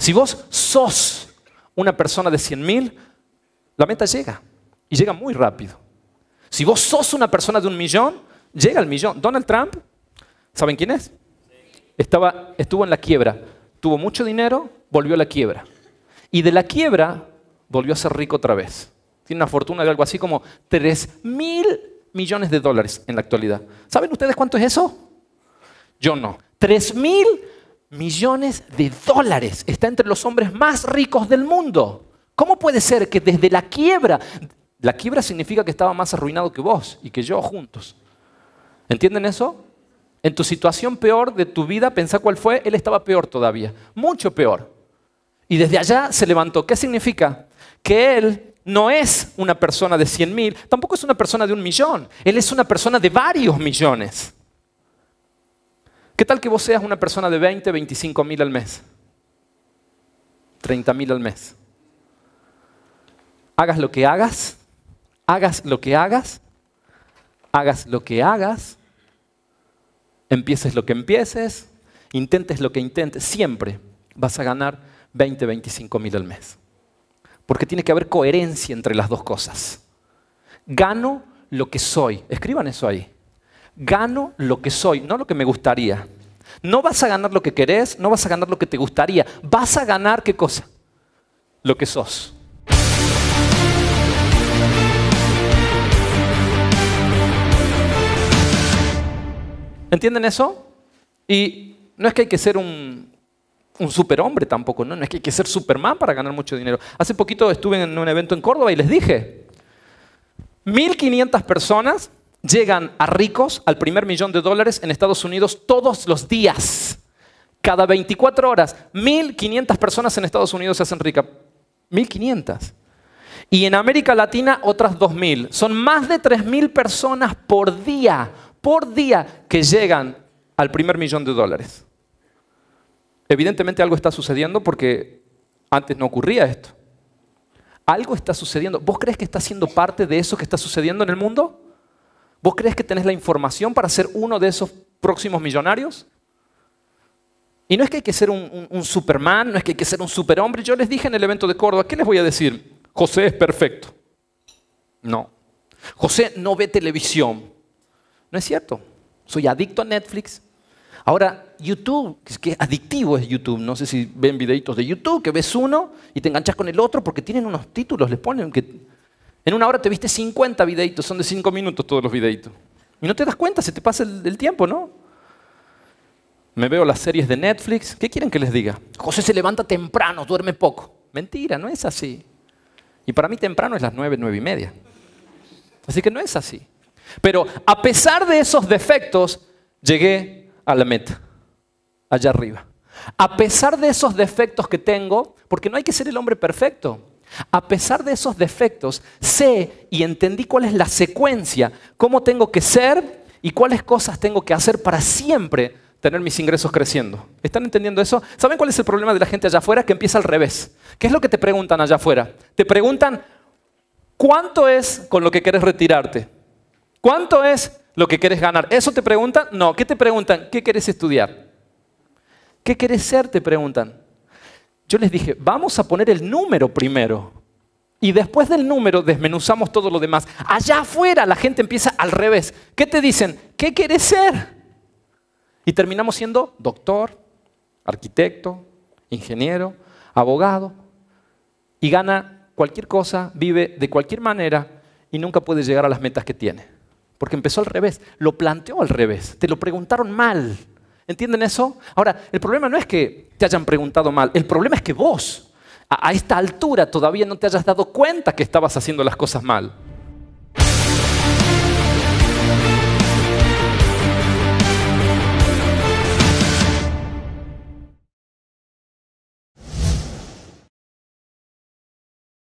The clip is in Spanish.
Si vos sos una persona de 100 mil, la meta llega. Y llega muy rápido. Si vos sos una persona de un millón, llega al millón. Donald Trump, ¿saben quién es? Estaba, estuvo en la quiebra. Tuvo mucho dinero, volvió a la quiebra. Y de la quiebra volvió a ser rico otra vez. Tiene una fortuna de algo así como 3 mil millones de dólares en la actualidad. ¿Saben ustedes cuánto es eso? Yo no. 3 mil millones de dólares. Está entre los hombres más ricos del mundo. ¿Cómo puede ser que desde la quiebra, la quiebra significa que estaba más arruinado que vos y que yo juntos? ¿Entienden eso? En tu situación peor de tu vida, pensá cuál fue, él estaba peor todavía, mucho peor. Y desde allá se levantó. ¿Qué significa? Que él no es una persona de 100 mil, tampoco es una persona de un millón, él es una persona de varios millones. ¿Qué tal que vos seas una persona de 20, 25 mil al mes? 30 mil al mes. Hagas lo que hagas, hagas lo que hagas, hagas lo que hagas, empieces lo que empieces, intentes lo que intentes, siempre vas a ganar 20, 25 mil al mes. Porque tiene que haber coherencia entre las dos cosas. Gano lo que soy. Escriban eso ahí. Gano lo que soy, no lo que me gustaría. No vas a ganar lo que querés, no vas a ganar lo que te gustaría. Vas a ganar qué cosa? Lo que sos. ¿Entienden eso? Y no es que hay que ser un, un superhombre tampoco, ¿no? no es que hay que ser Superman para ganar mucho dinero. Hace poquito estuve en un evento en Córdoba y les dije, 1.500 personas llegan a ricos al primer millón de dólares en Estados Unidos todos los días. Cada 24 horas, 1.500 personas en Estados Unidos se hacen ricas. 1.500. Y en América Latina otras 2.000. Son más de 3.000 personas por día, por día, que llegan al primer millón de dólares. Evidentemente algo está sucediendo porque antes no ocurría esto. Algo está sucediendo. ¿Vos crees que está siendo parte de eso que está sucediendo en el mundo? ¿Vos crees que tenés la información para ser uno de esos próximos millonarios? Y no es que hay que ser un, Superman, no es que hay que ser un superhombre. Yo les dije en el evento de Córdoba, ¿qué les voy a decir? José es perfecto. No. José no ve televisión. No es cierto. Soy adicto a Netflix. Ahora, YouTube, que adictivo es YouTube. No sé si ven videitos de YouTube, que ves uno y te enganchas con el otro porque tienen unos títulos, les ponen que en una hora te viste 50 videitos, son de 5 minutos todos los videitos. Y no te das cuenta, se te pasa el, tiempo, ¿no? Me veo las series de Netflix. ¿Qué quieren que les diga? José se levanta temprano, duerme poco. Mentira, no es así. Y para mí temprano es las 9, 9 y media. Así que no es así. Pero a pesar de esos defectos, llegué a la meta, allá arriba. A pesar de esos defectos que tengo, porque no hay que ser el hombre perfecto. A pesar de esos defectos, sé y entendí cuál es la secuencia, cómo tengo que ser y cuáles cosas tengo que hacer para siempre tener mis ingresos creciendo. ¿Están entendiendo eso? ¿Saben cuál es el problema de la gente allá afuera? Que empieza al revés. ¿Qué es lo que te preguntan allá afuera? Te preguntan, ¿cuánto es con lo que quieres retirarte? ¿Cuánto es lo que quieres ganar? ¿Eso te preguntan? No. ¿Qué te preguntan? ¿Qué quieres estudiar? ¿Qué quieres ser? Te preguntan. Yo les dije, vamos a poner el número primero. Y después del número desmenuzamos todo lo demás. Allá afuera la gente empieza al revés. ¿Qué te dicen? ¿Qué quieres ser? Y terminamos siendo doctor, arquitecto, ingeniero, abogado. Y gana cualquier cosa, vive de cualquier manera y nunca puede llegar a las metas que tiene. Porque empezó al revés, lo planteó al revés, te lo preguntaron mal. ¿Entienden eso? Ahora, el problema no es que te hayan preguntado mal, el problema es que vos, a esta altura, todavía no te hayas dado cuenta que estabas haciendo las cosas mal.